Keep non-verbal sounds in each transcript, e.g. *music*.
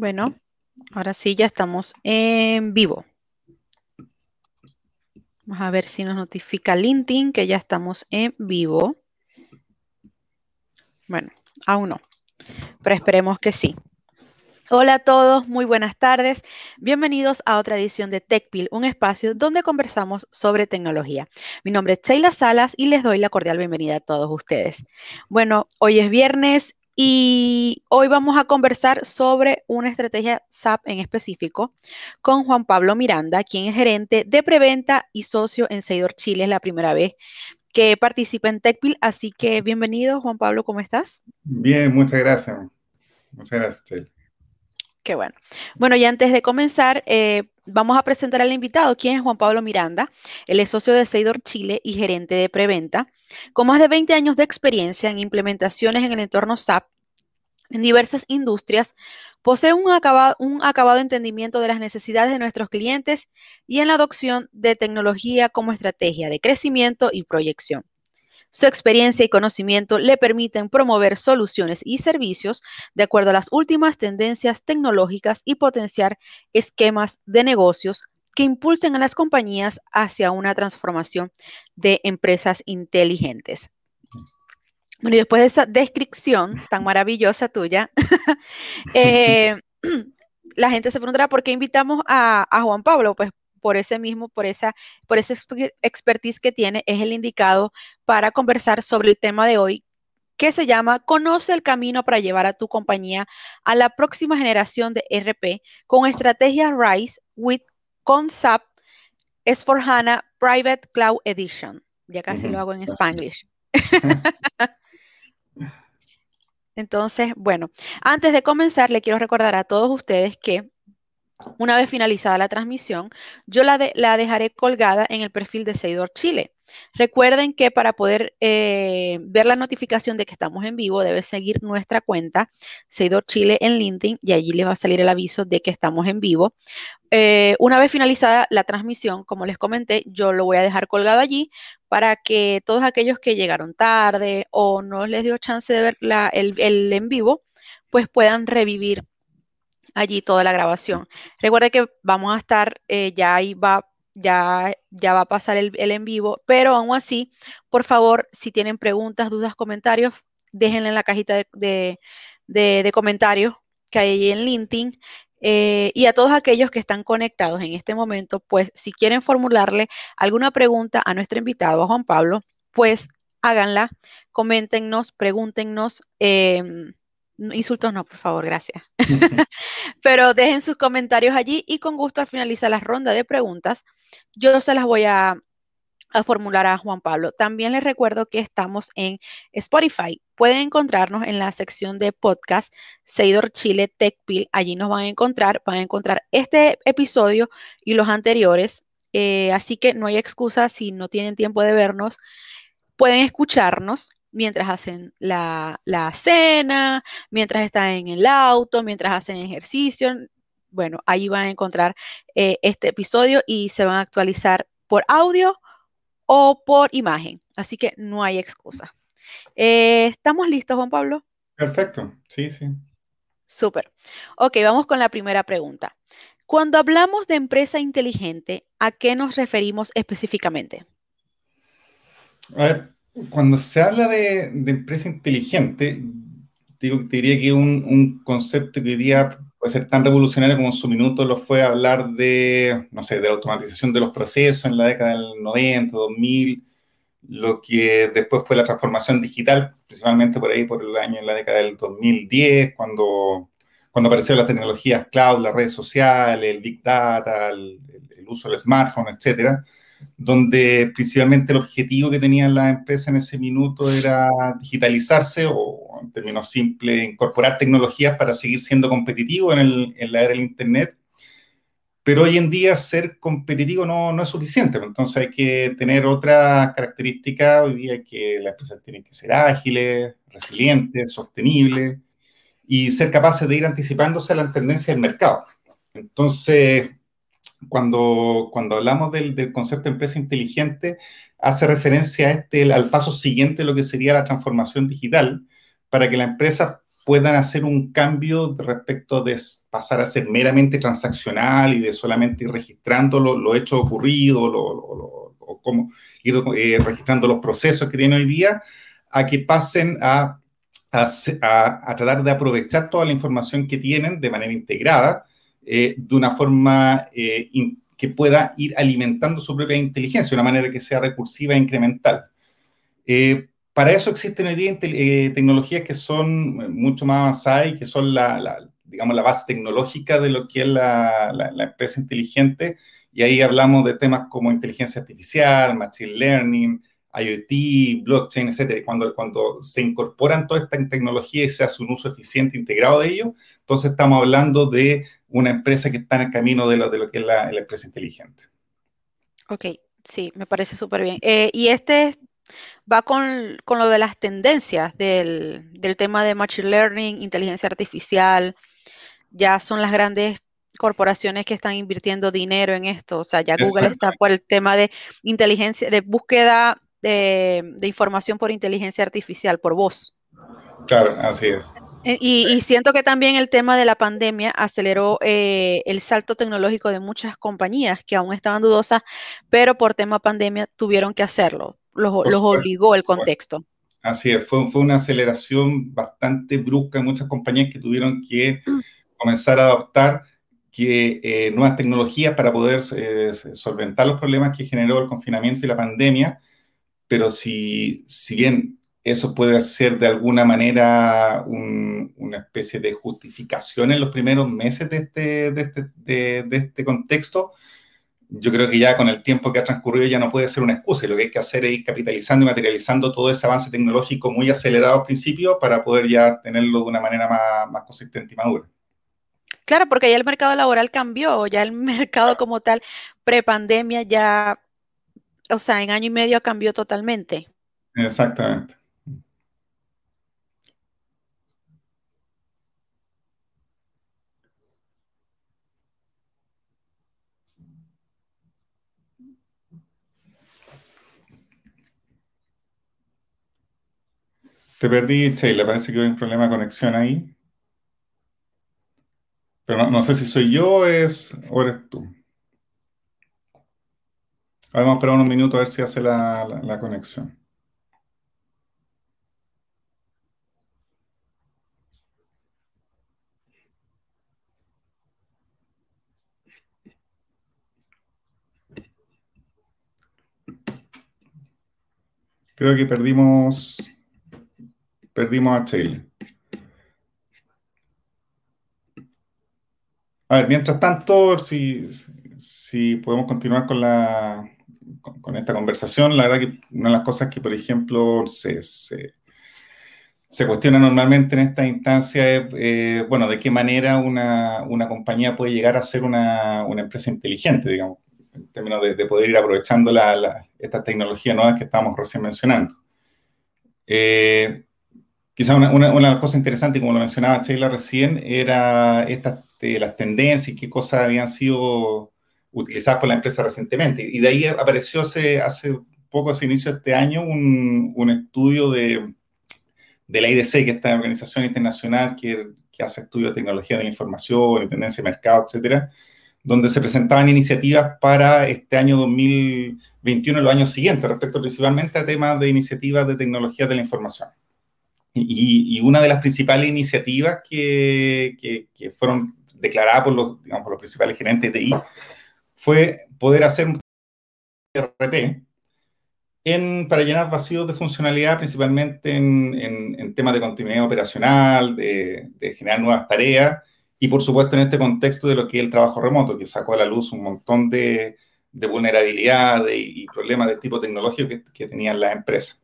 Bueno, ahora sí ya estamos en vivo. Vamos a ver si nos notifica LinkedIn que ya estamos en vivo. Bueno, aún no, pero esperemos que sí. Hola a todos, muy buenas tardes. Bienvenidos a otra edición de TechPil, un espacio donde conversamos sobre tecnología. Mi nombre es Sheila Salas y les doy la cordial bienvenida a todos ustedes. Bueno, hoy es viernes y hoy vamos a conversar sobre una estrategia SAP en específico con Juan Pablo Miranda, quien es gerente de preventa y socio en Seidor Chile. Es la primera vez que participa en TechPil, así que bienvenido, Juan Pablo, ¿cómo estás? Bien, muchas gracias. Muchas gracias, Sheila. Qué bueno. Bueno, y antes de comenzar, eh, vamos a presentar al invitado, quien es Juan Pablo Miranda. Él es socio de Seidor Chile y gerente de preventa, con más de 20 años de experiencia en implementaciones en el entorno SAP en diversas industrias. Posee un acabado, un acabado entendimiento de las necesidades de nuestros clientes y en la adopción de tecnología como estrategia de crecimiento y proyección. Su experiencia y conocimiento le permiten promover soluciones y servicios de acuerdo a las últimas tendencias tecnológicas y potenciar esquemas de negocios que impulsen a las compañías hacia una transformación de empresas inteligentes. Bueno, y después de esa descripción tan maravillosa tuya, *laughs* eh, *clears throat* la gente se preguntará por qué invitamos a, a Juan Pablo. Pues por ese mismo, por esa, por esa expertise que tiene, es el indicado para conversar sobre el tema de hoy, que se llama Conoce el camino para llevar a tu compañía a la próxima generación de RP con estrategia RISE with Concept S4HANA Private Cloud Edition. Ya casi lo hago en Spanglish. *laughs* Entonces, bueno, antes de comenzar, le quiero recordar a todos ustedes que una vez finalizada la transmisión, yo la, dejaré colgada en el perfil de Seidor Chile. Recuerden que para poder eh, ver la notificación de que estamos en vivo, debes seguir nuestra cuenta Seidor Chile en LinkedIn y allí les va a salir el aviso de que estamos en vivo. Eh, una vez finalizada la transmisión, como les comenté, yo lo voy a dejar colgado allí para que todos aquellos que llegaron tarde o no les dio chance de ver el, el en vivo, pues puedan revivir allí toda la grabación. Recuerde que vamos a estar, eh, ya ahí va, ya, ya va a pasar el, en vivo, pero aún así, por favor, si tienen preguntas, dudas, comentarios, déjenla en la cajita de, comentarios que hay ahí en LinkedIn. Eh, y a todos aquellos que están conectados en este momento, pues si quieren formularle alguna pregunta a nuestro invitado, a Juan Pablo, pues háganla, coméntenos, pregúntenos. Em, Insultos no, por favor, gracias. *laughs* Pero dejen sus comentarios allí y con gusto al finalizar la ronda de preguntas, yo se las voy a, formular a Juan Pablo. También les recuerdo que estamos en Spotify. Pueden encontrarnos en la sección de podcast Seidor Chile TechPil. Allí nos van a encontrar, van a encontrar este episodio y los anteriores. Eh, así que no hay excusa si no tienen tiempo de vernos. Pueden escucharnos mientras hacen la, cena, mientras están en el auto, mientras hacen ejercicio. Bueno, ahí van a encontrar eh, este episodio y se van a actualizar por audio o por imagen. Así que no hay excusa. Eh, ¿Estamos listos, Juan Pablo? Perfecto, sí, sí. Súper. Ok, vamos con la primera pregunta. Cuando hablamos de empresa inteligente, ¿a qué nos referimos específicamente? A ver, cuando se habla de, empresa inteligente, digo, te diría que un, un concepto que hoy día puede ser tan revolucionario como en su minuto lo fue hablar de, no sé, de la automatización de los procesos en la década del 90, 2000, lo que después fue la transformación digital, principalmente por ahí, por el año, en la década del 2010, cuando, cuando aparecieron las tecnologías cloud, las redes sociales, el big data, el, el uso del smartphone, etcétera donde principalmente el objetivo que tenían las empresas en ese minuto era digitalizarse o, en términos simples, incorporar tecnologías para seguir siendo competitivo en, el, en la era del Internet. Pero hoy en día ser competitivo no, no es suficiente, entonces hay que tener otra característica. Hoy día que las empresas tienen que ser ágiles, resilientes, sostenibles y ser capaces de ir anticipándose a la tendencia del mercado. Entonces, cuando, cuando hablamos del, concepto de empresa inteligente, hace referencia a este, al paso siguiente de lo que sería la transformación digital, para que la empresa puedan hacer un cambio respecto de pasar a ser meramente transaccional y de solamente ir registrando los lo hechos ocurridos o cómo ir eh, registrando los procesos que tienen hoy día, a que pasen a, a, tratar de aprovechar toda la información que tienen de manera integrada, eh, de una forma eh, que pueda ir alimentando su propia inteligencia, de una manera que sea recursiva e incremental. Para eso existen hoy día eh, tecnologías que son mucho más avanzadas y que son la, digamos, la base tecnológica de lo que es la, empresa inteligente. Y ahí hablamos de temas como inteligencia artificial, machine learning, IoT, blockchain, etc. Cuando, cuando se incorporan toda esta tecnología y se hace un uso eficiente integrado de ello, entonces estamos hablando de una empresa que está en el camino de lo, de lo que es la, empresa inteligente. Ok, sí, me parece súper bien. Eh, y este va con, lo de las tendencias del, tema de Machine Learning, inteligencia artificial. Ya son las grandes corporaciones que están invirtiendo dinero en esto. O sea, ya Google está por el tema de inteligencia, de búsqueda de, información por inteligencia artificial, por voz. Claro, así es. Eh, y, siento que también el tema de la pandemia aceleró eh, el salto tecnológico de muchas compañías que aún estaban dudosas, pero por tema pandemia tuvieron que hacerlo. Los, obligó el contexto. Así es, fue, fue una aceleración bastante brusca en muchas compañías que tuvieron que comenzar a adoptar que, eh, nuevas tecnologías para poder eh, solventar los problemas que generó el confinamiento y la pandemia, pero si, si bien eso puede ser de alguna manera una especie de justificación en los primeros meses de este, de este, de este contexto, yo creo que ya con el tiempo que ha transcurrido ya no puede ser una excusa. Y lo que hay que hacer es ir capitalizando y materializando todo ese avance tecnológico muy acelerado al principio para poder ya tenerlo de una manera más, más consistente y madura. Claro, porque ya el mercado laboral cambió, ya el *laughs* mercado como tal, prepandemia ya, o sea, en año y medio cambió totalmente. Exactamente. Te perdí, Sheila, parece que hay un problema de conexión ahí. Pero no, sé si soy yo es, o eres tú. vamos a esperar unos minutos a ver si hace la conexión. Creo que perdimos perdimos a Sheila. A ver, mientras tanto, si, si podemos continuar con, la, con, esta conversación, la verdad que una de las cosas que, por ejemplo, se, se, cuestiona normalmente en esta instancia es, eh, bueno, de qué manera una, una, compañía puede llegar a ser una, una empresa inteligente, digamos, en términos de, poder ir aprovechando la, estas tecnologías nuevas que estamos recién mencionando. Eh, Quizá una, una, una, cosa interesante, como lo mencionaba Sheila recién, era estas, las tendencias y qué cosas habían sido utilizadas por la empresa recientemente. Y de ahí apareció hace, hace poco, hace inicio de este año, un, un estudio de, de, la IDC, que es esta organización internacional que, que hace estudios de tecnología de la información, de tendencia de mercado, etcétera, donde se presentaban iniciativas para este año 2021 y los años siguientes, respecto principalmente a temas de iniciativas de tecnología de la información. Y, una de las principales iniciativas que, fueron declaradas por los, digamos, los principales gerentes de TI fue poder hacer un RP en, para llenar vacíos de funcionalidad, principalmente en, temas de continuidad operacional, de, generar nuevas tareas y, por supuesto, en este contexto de lo que es el trabajo remoto, que sacó a la luz un montón de, de vulnerabilidades y, problemas de tipo tecnológico que, que tenían las empresas.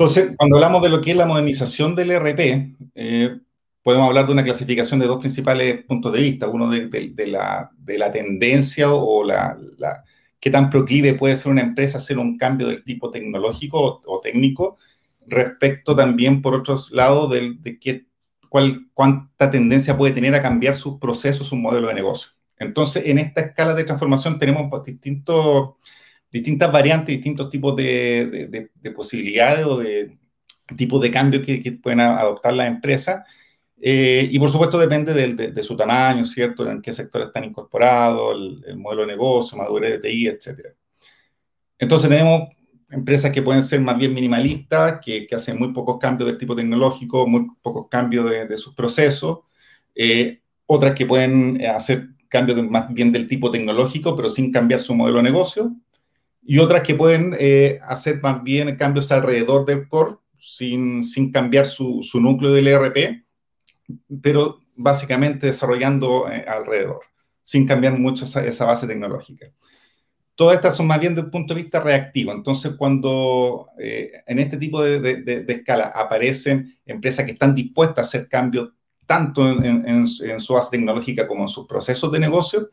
Entonces, cuando hablamos de lo que es la modernización del ERP, eh, podemos hablar de una clasificación de dos principales puntos de vista. Uno de, la, tendencia o la, qué tan proclive puede ser una empresa hacer un cambio del tipo tecnológico o, técnico, respecto también, por otros lados, de, qué, cuál, cuánta tendencia puede tener a cambiar sus procesos, su modelo de negocio. Entonces, en esta escala de transformación tenemos distintos distintas variantes, distintos tipos de, posibilidades o de tipos de cambios que, pueden adoptar las empresas. Eh, y por supuesto depende de, su tamaño, ¿cierto? En qué sector están incorporados, el, modelo de negocio, madurez de TI, etc. Entonces tenemos empresas que pueden ser más bien minimalistas, que, hacen muy pocos cambios del tipo tecnológico, muy pocos cambios de, sus procesos. Eh, otras que pueden hacer cambios más bien del tipo tecnológico, pero sin cambiar su modelo de negocio. Y otras que pueden eh, hacer más bien cambios alrededor del core, sin, sin cambiar su, su núcleo del ERP, pero básicamente desarrollando eh, alrededor, sin cambiar mucho esa, base tecnológica. Todas estas son más bien desde el punto de vista reactivo. Entonces, cuando eh, en este tipo de, de, escala aparecen empresas que están dispuestas a hacer cambios tanto en, su base tecnológica como en sus procesos de negocio,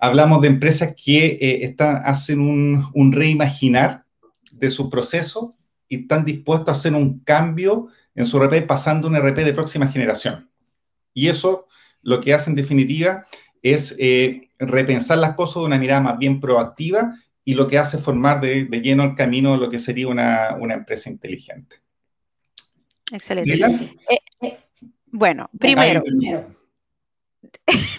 hablamos de empresas que eh, están, hacen un, un reimaginar de su proceso y están dispuestos a hacer un cambio en su RP pasando un RP de próxima generación. Y eso lo que hace en definitiva es eh, repensar las cosas de una mirada más bien proactiva y lo que hace formar de, lleno el camino de lo que sería una, empresa inteligente. Excelente. Eh, eh, bueno, primero,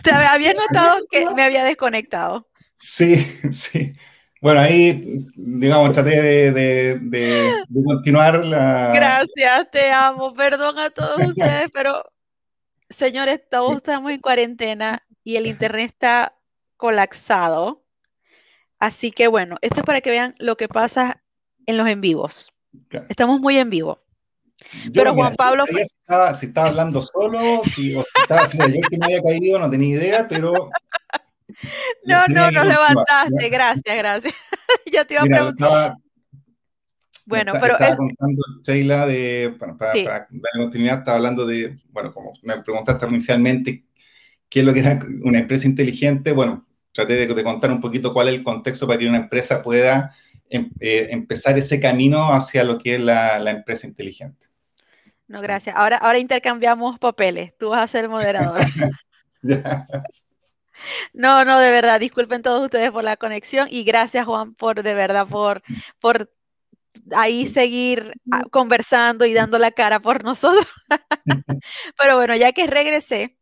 te había notado que me había desconectado. Sí, *laughs* sí. Bueno, ahí, digamos, traté de, continuar la... Gracias, te amo. Perdón a todos *laughs* ustedes, pero, señores, todos estamos en cuarentena y el internet está colapsado. Así que, bueno, esto es para que vean lo que pasa en los en vivos. Estamos muy en vivo. Pero Juan Pablo... Si estaba, si estaba hablando solo, si, estaba, si yo que me había caído, no tenía idea, pero no, no, nos levantaste, gracias, gracias. *laughs* ya te iba a preguntar. bueno, pero. Estaba contando, Sheila, de, para, para, continuidad, estaba hablando de, bueno, como me preguntaste inicialmente, ¿qué es lo que era una empresa inteligente? Bueno, traté de, contar un poquito cuál es el contexto para que una empresa pueda em, eh, empezar ese camino hacia lo que es la, la empresa inteligente. No, gracias. Ahora, ahora intercambiamos papeles. Tú vas a ser moderador. *laughs* No, no, de verdad, disculpen todos ustedes por la conexión y gracias Juan por de verdad por, por ahí seguir ah, conversando y dando la cara por nosotros. *laughs* Pero bueno, ya que regresé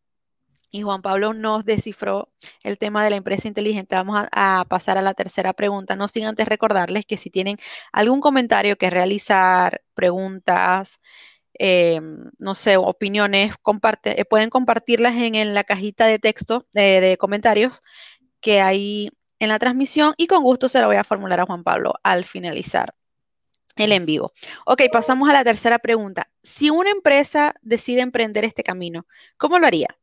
y Juan Pablo nos descifró el tema de la empresa inteligente, vamos a, a pasar a la tercera pregunta, no sin antes recordarles que si tienen algún comentario que realizar, preguntas, eh, no sé, opiniones, comparte, eh, pueden compartirlas en, la cajita de texto de, comentarios que hay en la transmisión y con gusto se la voy a formular a Juan Pablo al finalizar el en vivo. Ok, pasamos a la tercera pregunta. Si una empresa decide emprender este camino, ¿cómo lo haría?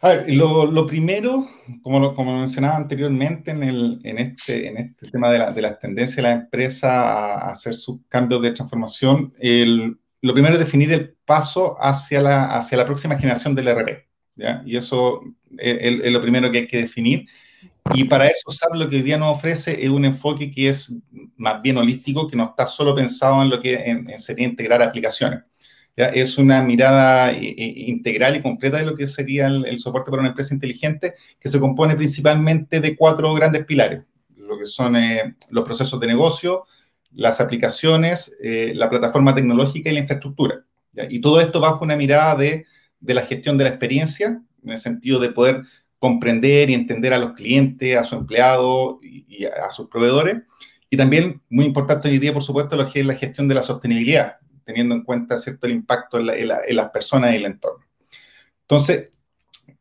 A ver, lo, primero, como como mencionaba anteriormente en, el, en, este, en este tema de la, de la tendencia de la empresa a hacer sus cambios de transformación, el, lo primero es definir el paso hacia la, hacia la próxima generación del RP. ¿ya? Y eso es, lo primero que hay que definir. Y para eso SAP lo que hoy día nos ofrece es un enfoque que es más bien holístico, que no está solo pensado en lo que en, sería integrar aplicaciones es una mirada eh, eh, integral y completa de lo que sería el, soporte para una empresa inteligente, que se compone principalmente de cuatro grandes pilares, lo que son eh, los procesos de negocio, las aplicaciones, la plataforma tecnológica y la infraestructura. Y todo esto bajo una mirada de, la gestión de la experiencia, en el sentido de poder comprender y entender a los clientes, a su empleado y, a sus proveedores. Y también, muy importante hoy día, por supuesto, lo que es la gestión de la sostenibilidad, teniendo en cuenta ¿cierto? el impacto en, las personas y el entorno. Entonces,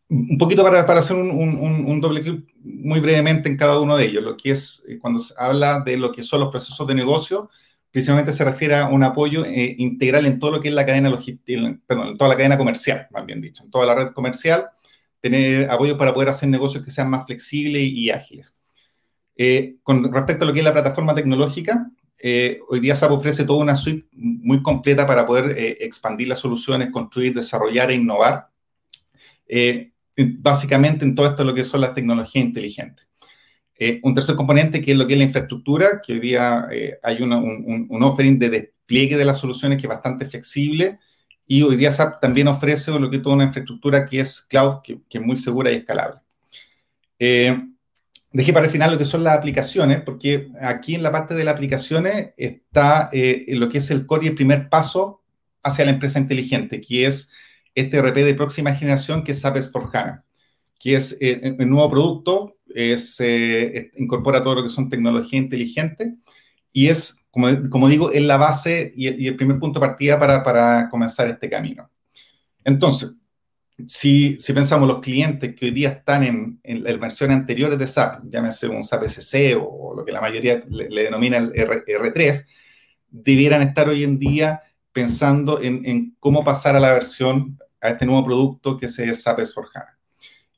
un poquito para, hacer un, doble clic muy brevemente en cada uno de ellos, lo que es, eh, cuando se habla de lo que son los procesos de negocio, principalmente se refiere a un apoyo eh, integral en todo lo que es la cadena logística, perdón, en toda la cadena comercial, más bien dicho, en toda la red comercial, tener apoyo para poder hacer negocios que sean más flexibles y, ágiles. Eh, con respecto a lo que es la plataforma tecnológica, eh, hoy día SAP ofrece toda una suite muy completa para poder eh, expandir las soluciones, construir, desarrollar e innovar, eh, básicamente en todo esto lo que son las tecnologías inteligentes. un tercer componente que es lo que es la infraestructura, que hoy día hay un, un, offering de despliegue de las soluciones que es bastante flexible y hoy día SAP también ofrece lo que es toda una infraestructura que es cloud, que es muy segura y escalable. Dejé para el final lo que son las aplicaciones, porque aquí en la parte de las aplicaciones está eh, lo que es el core y el primer paso hacia la empresa inteligente, que es este RP de próxima generación que es SAP S4HANA, que es eh, el nuevo producto, es, eh, incorpora todo lo que son tecnología inteligente y es, como, como digo, es la base y, el primer punto de partida para, para comenzar este camino. Entonces, si, si, pensamos los clientes que hoy día están en, en las versiones anteriores de SAP, llámese un SAP SC o, lo que la mayoría le, denomina el R, 3 debieran estar hoy en día pensando en, en, cómo pasar a la versión, a este nuevo producto que es SAP S4HANA.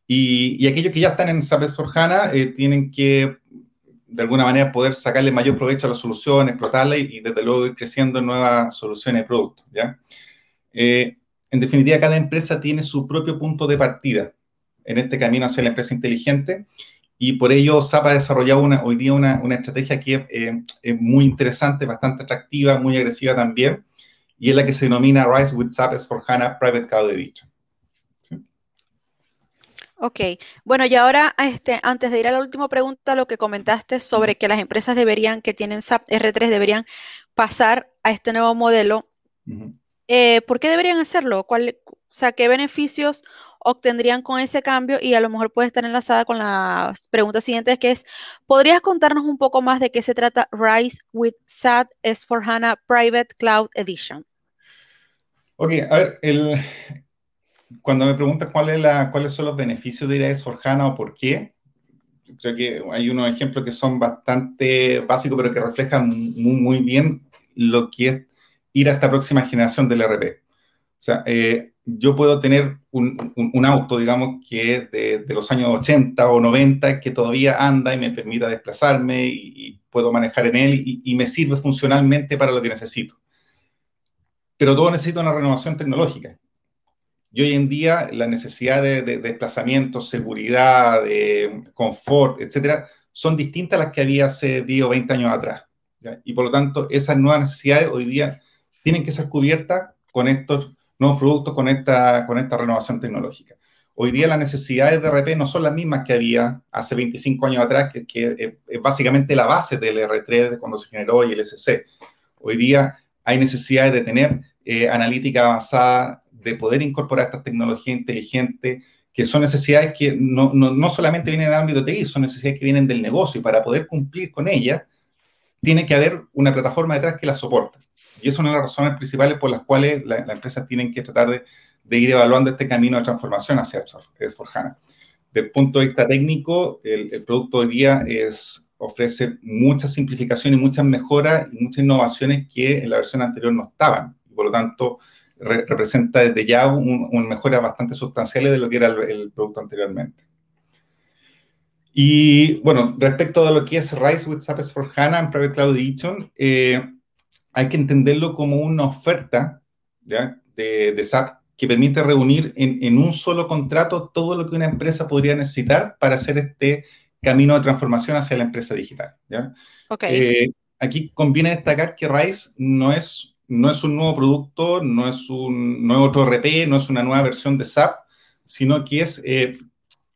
Y, y aquellos que ya están en SAP S4HANA eh, tienen que, de alguna manera, poder sacarle mayor provecho a la solución, explotarla y, y desde luego ir creciendo en nuevas soluciones y productos, ¿ya? Eh, en definitiva, cada empresa tiene su propio punto de partida en este camino hacia la empresa inteligente y por ello SAP ha desarrollado una, hoy día una, estrategia que eh, es muy interesante, bastante atractiva, muy agresiva también, y es la que se denomina Rise with SAP S4 HANA Private Cloud Edition. Ok, bueno, y ahora, este, antes de ir a la última pregunta, lo que comentaste sobre que las empresas deberían, que tienen SAP R3, deberían pasar a este nuevo modelo. Eh, ¿por qué deberían hacerlo? ¿Cuál, o sea, ¿qué beneficios obtendrían con ese cambio? Y a lo mejor puede estar enlazada con las preguntas siguientes, que es, ¿podrías contarnos un poco más de qué se trata Rise with SAT S4HANA Private Cloud Edition? Ok, a ver, cuando me preguntas cuáles son los beneficios de ir a S4HANA o por qué, creo que hay unos ejemplos que son bastante básicos, pero que reflejan muy, muy bien lo que es ir a esta próxima generación del RP. O sea, eh, yo puedo tener un, un, auto, digamos, que de, de, los años 80 o 90, que todavía anda y me permita desplazarme y, puedo manejar en él y, y, me sirve funcionalmente para lo que necesito. Pero todo necesita una renovación tecnológica. Y hoy en día la necesidad de, de, desplazamiento, seguridad, de confort, etcétera, son distintas a las que había hace 10 o 20 años atrás. ¿ya? Y por lo tanto, esas nuevas necesidades hoy día tienen que ser cubiertas con estos nuevos productos, con esta, con esta renovación tecnológica. Hoy día las necesidades de RP no son las mismas que había hace 25 años atrás, que, es básicamente la base del R3 de cuando se generó y el SC. Hoy día hay necesidades de tener eh, analítica avanzada, de poder incorporar estas tecnologías inteligentes, que son necesidades que no, no, no solamente vienen del ámbito TI, son necesidades que vienen del negocio y para poder cumplir con ellas, tiene que haber una plataforma detrás que las soporte. Y es una de las razones principales por las cuales las la empresas tienen que tratar de, de, ir evaluando este camino de transformación hacia S4HANA. Del punto de vista técnico, el, el producto hoy día es, ofrece mucha simplificación y muchas mejoras y muchas innovaciones que en la versión anterior no estaban. Por lo tanto, re, representa desde ya un, un mejoras bastante sustanciales de lo que era el, el producto anteriormente. Y bueno, respecto a lo que es Rise with SAP S4HANA en Private Cloud Edition, eh, hay que entenderlo como una oferta ¿ya? De, de, SAP que permite reunir en, en, un solo contrato todo lo que una empresa podría necesitar para hacer este camino de transformación hacia la empresa digital. ¿ya? Okay. Eh, aquí conviene destacar que RISE no es, no es un nuevo producto, no es, un, no es otro RP, no es una nueva versión de SAP, sino que es, eh,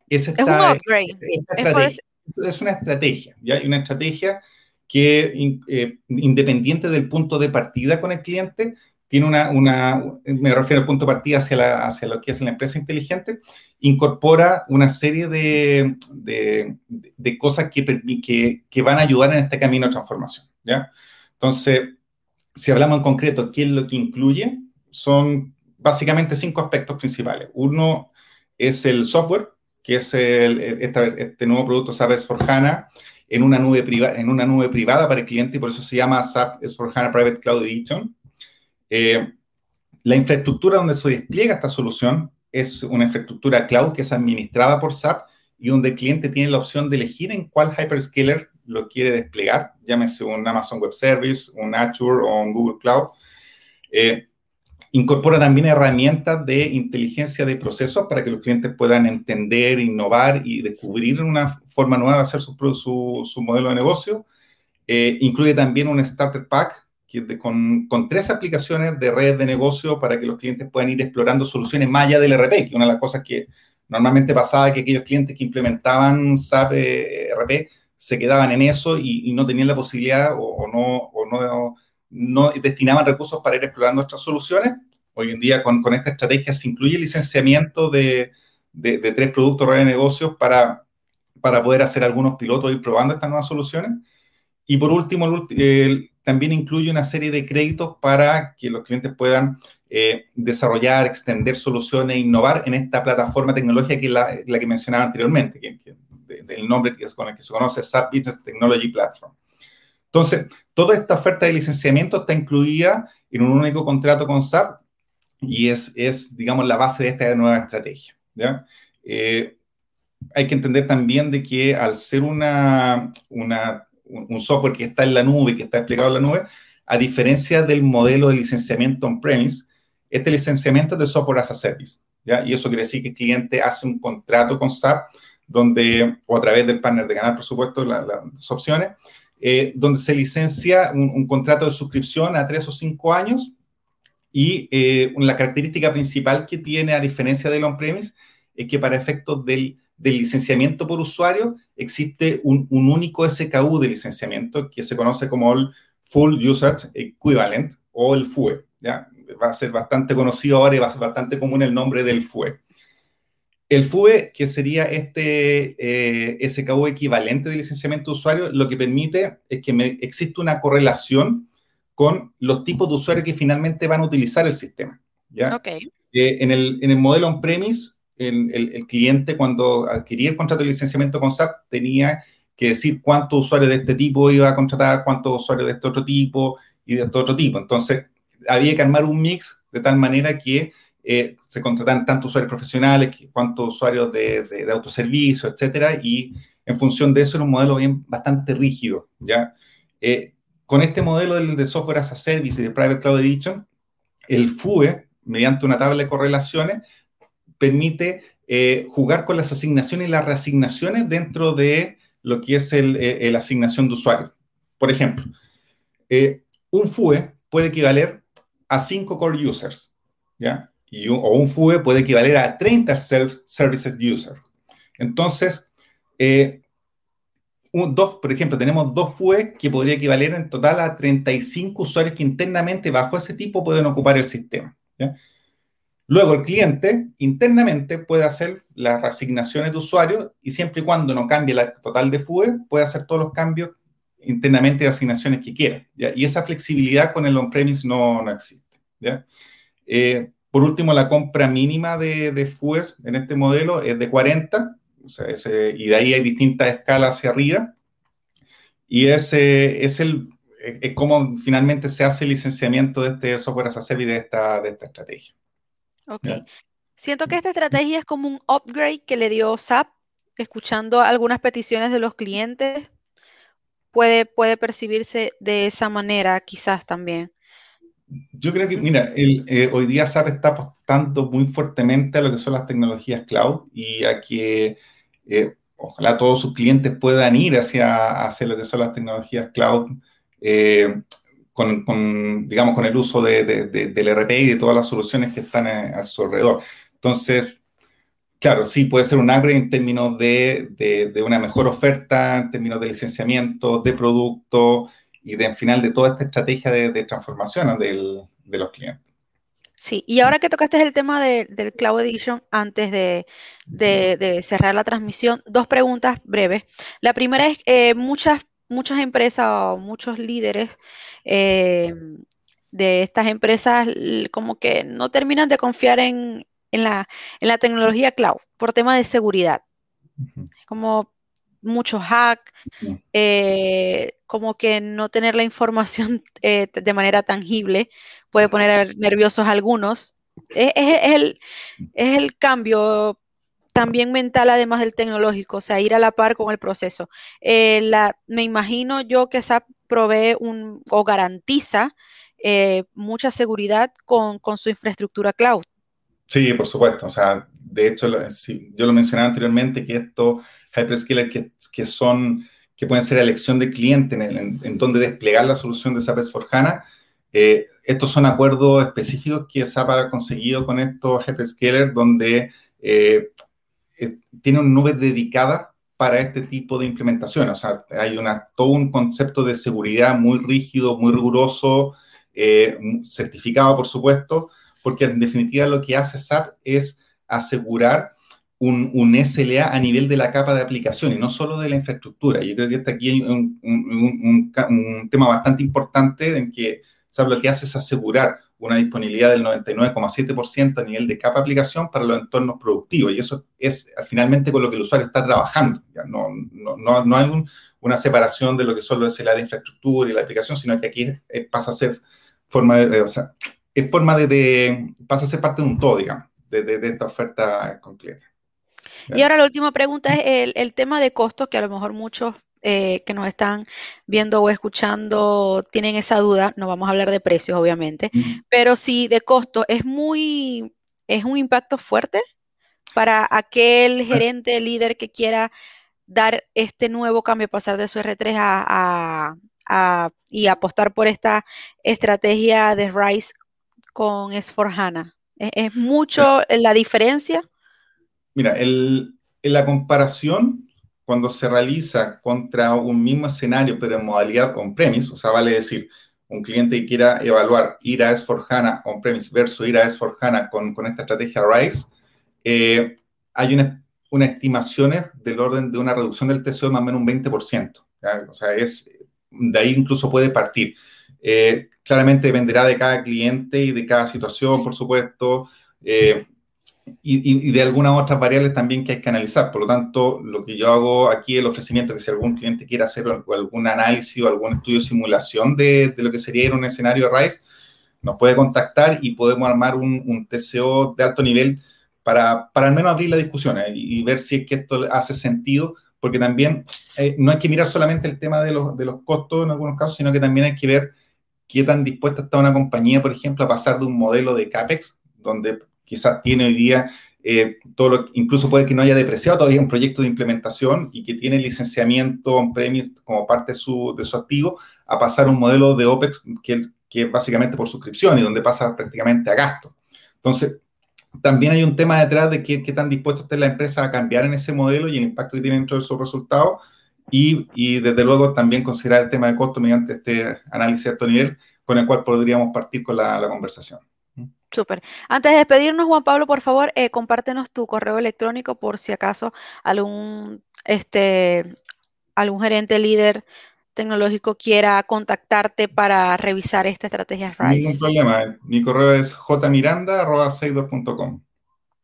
es, esta, es un upgrade. Esta es, una estrategia, ¿ya? Una estrategia que eh, independiente del punto de partida con el cliente, tiene una, una, me refiero al punto de partida hacia, la, hacia lo que es la empresa inteligente, incorpora una serie de, de, de cosas que, que, que, van a ayudar en este camino de transformación. ¿ya? Entonces, si hablamos en concreto, ¿qué es lo que incluye? Son básicamente cinco aspectos principales. Uno es el software, que es el, este, este nuevo producto SAP S4 HANA, en una nube, privada, en una nube privada para el cliente y por eso se llama SAP S4HANA Private Cloud Edition. Eh, la infraestructura donde se despliega esta solución es una infraestructura cloud que es administrada por SAP y donde el cliente tiene la opción de elegir en cuál hyperscaler lo quiere desplegar, llámese un Amazon Web Service, un Azure o un Google Cloud. Eh, Incorpora también herramientas de inteligencia de procesos para que los clientes puedan entender, innovar y descubrir una forma nueva de hacer su, modelo de negocio. Eh, incluye también un starter pack que de, con, tres aplicaciones de redes de negocio para que los clientes puedan ir explorando soluciones más allá del RP, que una de las cosas que Normalmente pasaba que aquellos clientes que implementaban SAP RP se quedaban en eso y, no tenían la posibilidad o no, no, destinaban recursos para ir explorando otras soluciones. Hoy en día con, con esta estrategia se incluye licenciamiento de, tres productos de negocios para, poder hacer algunos pilotos y probando estas nuevas soluciones. Y por último, también incluye una serie de créditos para que los clientes puedan eh, desarrollar, extender soluciones e innovar en esta plataforma tecnológica que la, la que mencionaba anteriormente, que, del nombre que es con el que se conoce SAP Business Technology Platform. Entonces, toda esta oferta de licenciamiento está incluida en un único contrato con SAP y es, es digamos, la base de esta nueva estrategia. ¿ya? Eh, hay que entender también de que al ser una, una, un software que está en la nube, que está explicado en la nube, a diferencia del modelo de licenciamiento on-premise, este licenciamiento es de software as a service, ¿ya? Y eso quiere decir que el cliente hace un contrato con SAP, donde, o a través del partner de canal, por supuesto, las opciones, eh, donde se licencia un, contrato de suscripción a tres o cinco años y eh, la característica principal que tiene, a diferencia del on-premise, es que para efectos del, del, licenciamiento por usuario existe un, un, único SKU de licenciamiento que se conoce como el Full Usage Equivalent o el FUE. ¿ya? va a ser bastante conocido ahora y va a ser bastante común el nombre del FUE. El FUE, que sería este eh, SKU equivalente de licenciamiento de usuario, lo que permite es que me, existe una correlación con los tipos de usuarios que finalmente van a utilizar el sistema. ¿ya? Okay. Eh, en, el, en, el, modelo on-premise, el, el, cliente cuando adquiría el contrato de licenciamiento con SAP tenía que decir cuántos usuarios de este tipo iba a contratar, cuántos usuarios de este otro tipo y de este otro tipo. Entonces, había que armar un mix de tal manera que eh, se contratan tanto usuarios profesionales cuanto usuarios de, de, autoservicio, etcétera, y en función de eso era un modelo bien bastante rígido, ¿ya? Eh, con este modelo del, de software as a service y de Private Cloud Edition, el FUE, mediante una tabla de correlaciones, permite eh, jugar con las asignaciones y las reasignaciones dentro de lo que es la asignación de usuarios. Por ejemplo, un FUE puede equivaler a 5 core users, ¿ya? Y un, o un FUE puede equivaler a 30 self-services users. Entonces, eh, un, dos, por ejemplo, tenemos dos FUE que podría equivaler en total a 35 usuarios que internamente bajo ese tipo pueden ocupar el sistema. Luego el cliente internamente puede hacer las reasignaciones de usuarios y siempre y cuando no cambie la total de FUE, puede hacer todos los cambios internamente de asignaciones que quiera. Y esa flexibilidad con el on-premise no, no existe. Eh, por último, la compra mínima de, de FUES en este modelo es de 40, o sea, y de ahí hay distintas escalas hacia arriba. Y ese es el es como finalmente se hace el licenciamiento de este software as a service de esta, de esta estrategia. Ok. Siento que esta estrategia es como un upgrade que le dio SAP, escuchando algunas peticiones de los clientes. Puede, puede percibirse de esa manera, quizás también. Yo creo que, mira, el, eh, hoy día SAP está apostando muy fuertemente a lo que son las tecnologías cloud y a que eh, ojalá todos sus clientes puedan ir hacia, hacia lo que son las tecnologías cloud eh, con, digamos, con el uso de, del RP y de todas las soluciones que están a, su alrededor. Entonces, claro, sí, puede ser un upgrade en términos de, de una mejor oferta, en términos de licenciamiento, de producto, y de, al final de toda esta estrategia de, transformación de los clientes. Sí, y ahora que tocaste el tema del Cloud Edition, antes de, cerrar la transmisión, dos preguntas breves. La primera es, eh, muchas, muchas empresas o muchos líderes eh, de estas empresas como que no terminan de confiar en, la, tecnología cloud por tema de seguridad. Como muchos hacks, eh, como que no tener la información *laughs* eh, de manera tangible puede poner nerviosos a algunos. Es, el, es el cambio también mental además del tecnológico, o sea, ir a la par con el proceso. Eh, la, me imagino yo que SAP provee un, o garantiza mucha seguridad con, con, su infraestructura cloud. Sí, por supuesto. O sea, de hecho, yo lo mencionaba anteriormente que esto hyperscalers que, que son que pueden ser elección de cliente en, en, donde desplegar la solución de SAP S4HANA. Eh, estos son acuerdos específicos que SAP ha conseguido con estos hyperscalers donde eh, tiene una nube dedicada para este tipo de implementación. O sea, hay una, todo un concepto de seguridad muy rígido, muy riguroso, certificado, por supuesto, porque en definitiva lo que hace SAP es asegurar un, SLA a nivel de la capa de aplicación y no solo de la infraestructura. Yo creo que este aquí hay un, tema bastante importante en que SAP lo que hace es asegurar una disponibilidad del 99,7% a nivel de capa de aplicación para los entornos productivos. Y eso es finalmente con lo que el usuario está trabajando. No, no, no, hay una separación de lo que son los SLA de infraestructura y la aplicación, sino que aquí pasa a ser forma de, o sea, es forma de, pasa a ser parte de un todo, digamos, de, de esta oferta Y ahora la última pregunta es el, tema de costos, que a lo mejor muchos eh, que nos están viendo o escuchando tienen esa duda. No vamos a hablar de precios, obviamente, pero sí de costo. Es muy, es un impacto fuerte para aquel gerente, líder que quiera dar este nuevo cambio, pasar de su R3 a, y apostar por esta estrategia de RISE con S4HANA. ¿Es, mucho la diferencia? Mira, en la comparación, cuando se realiza contra un mismo escenario, pero en modalidad on-premise, o sea, vale decir, un cliente que quiera evaluar ir a S4HANA on-premise versus ir a S4HANA con, con esta estrategia RISE, eh, hay una, una estimaciones del orden de una reducción del TCO de más o menos un 20%. O sea, es, de ahí incluso puede partir. Eh, claramente dependerá de cada cliente y de cada situación, por supuesto. Eh, y, de algunas otras variables también que hay que analizar. Por lo tanto, lo que yo hago aquí, el ofrecimiento, que si algún cliente quiere hacer algún análisis o algún estudio de simulación de, lo que sería un escenario RISE, nos puede contactar y podemos armar un, TCO de alto nivel para, para, al menos abrir la discusión y, ver si es que esto hace sentido, porque también eh, no hay que mirar solamente el tema de los, de los costos en algunos casos, sino que también hay que ver qué tan dispuesta está una compañía, por ejemplo, a pasar de un modelo de CAPEX, donde quizás tiene hoy día eh, todo lo, incluso puede que no haya depreciado todavía un proyecto de implementación y que tiene licenciamiento on-premise como parte de su, activo, a pasar un modelo de OPEX que, es básicamente por suscripción y donde pasa prácticamente a gasto. Entonces, también hay un tema detrás de qué, qué tan dispuesto está la empresa a cambiar en ese modelo y el impacto que tiene dentro de sus resultados. Y, desde luego también considerar el tema de costo mediante este análisis de alto nivel con el cual podríamos partir con la conversación. Súper. Antes de despedirnos, Juan Pablo, por favor, eh, compártenos tu correo electrónico por si acaso algún, este, algún gerente líder tecnológico quiera contactarte para revisar esta estrategia RISE. Ningún problema. Mi correo es jmiranda.seidor.com.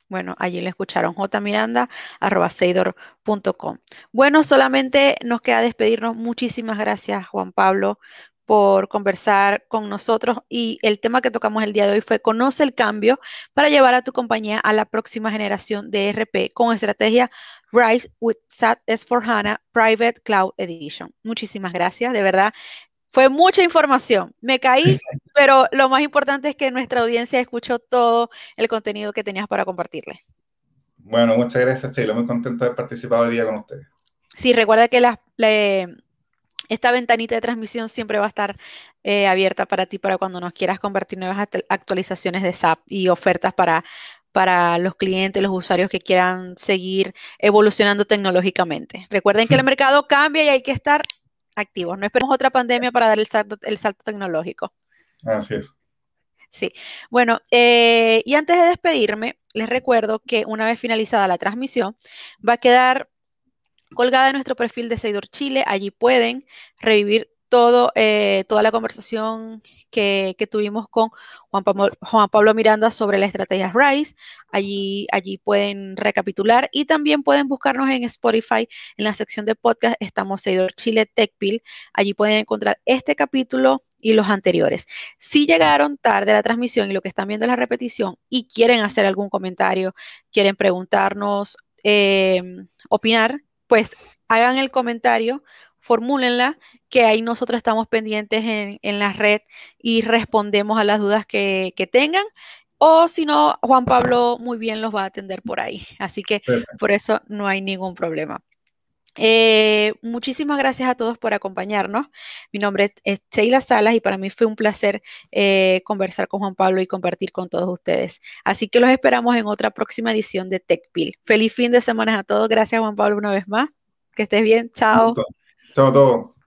Bueno, allí le escucharon jmiranda.seidor.com. Bueno, solamente nos queda despedirnos. Muchísimas gracias, Juan Pablo, por conversar con nosotros y el tema que tocamos el día de hoy fue conoce el cambio para llevar a tu compañía a la próxima generación de ERP con estrategia Rise with SAP S4HANA Private Cloud Edition. Muchísimas gracias, de verdad. Fue mucha información. Me caí, pero lo más importante es que nuestra audiencia escuchó todo el contenido que tenías para compartirle. Bueno, muchas gracias, Chelo. Muy contento de haber participado hoy día con ustedes. Sí, recuerda que las, esta ventanita de transmisión siempre va a estar eh, abierta para ti para cuando nos quieras compartir nuevas actualizaciones de SAP y ofertas para, para los clientes, los usuarios que quieran seguir evolucionando tecnológicamente. Recuerden que el mercado cambia y hay que estar activos. No esperemos otra pandemia para dar el salto, el salto tecnológico. Así es. Sí, bueno, eh, y antes de despedirme, les recuerdo que una vez finalizada la transmisión, va a quedar colgada en nuestro perfil de Seidor Chile. Allí pueden revivir eh, toda la conversación que, tuvimos con Juan Pablo, Juan Pablo, Miranda sobre la estrategia RISE. Allí, allí pueden recapitular y también pueden buscarnos en Spotify. En la sección de podcast estamos Seidor Chile TechPil. Allí pueden encontrar este capítulo y los anteriores. Si llegaron tarde a la transmisión y lo que están viendo es la repetición y quieren hacer algún comentario, quieren preguntarnos, eh, opinar, pues hagan el comentario, formúlenla, que ahí nosotros estamos pendientes en, la red y respondemos a las dudas que, tengan. O si no, Juan Pablo muy bien los va a atender por ahí. Así que por eso no hay ningún problema. Eh, muchísimas gracias a todos por acompañarnos. Mi nombre es Sheila Salas y para mí fue un placer eh, conversar con Juan Pablo y compartir con todos ustedes. Así que los esperamos en otra próxima edición de TechPil. Feliz fin de semana a todos. Gracias Juan Pablo una vez más. Que estés bien. Chao. Chao a todos.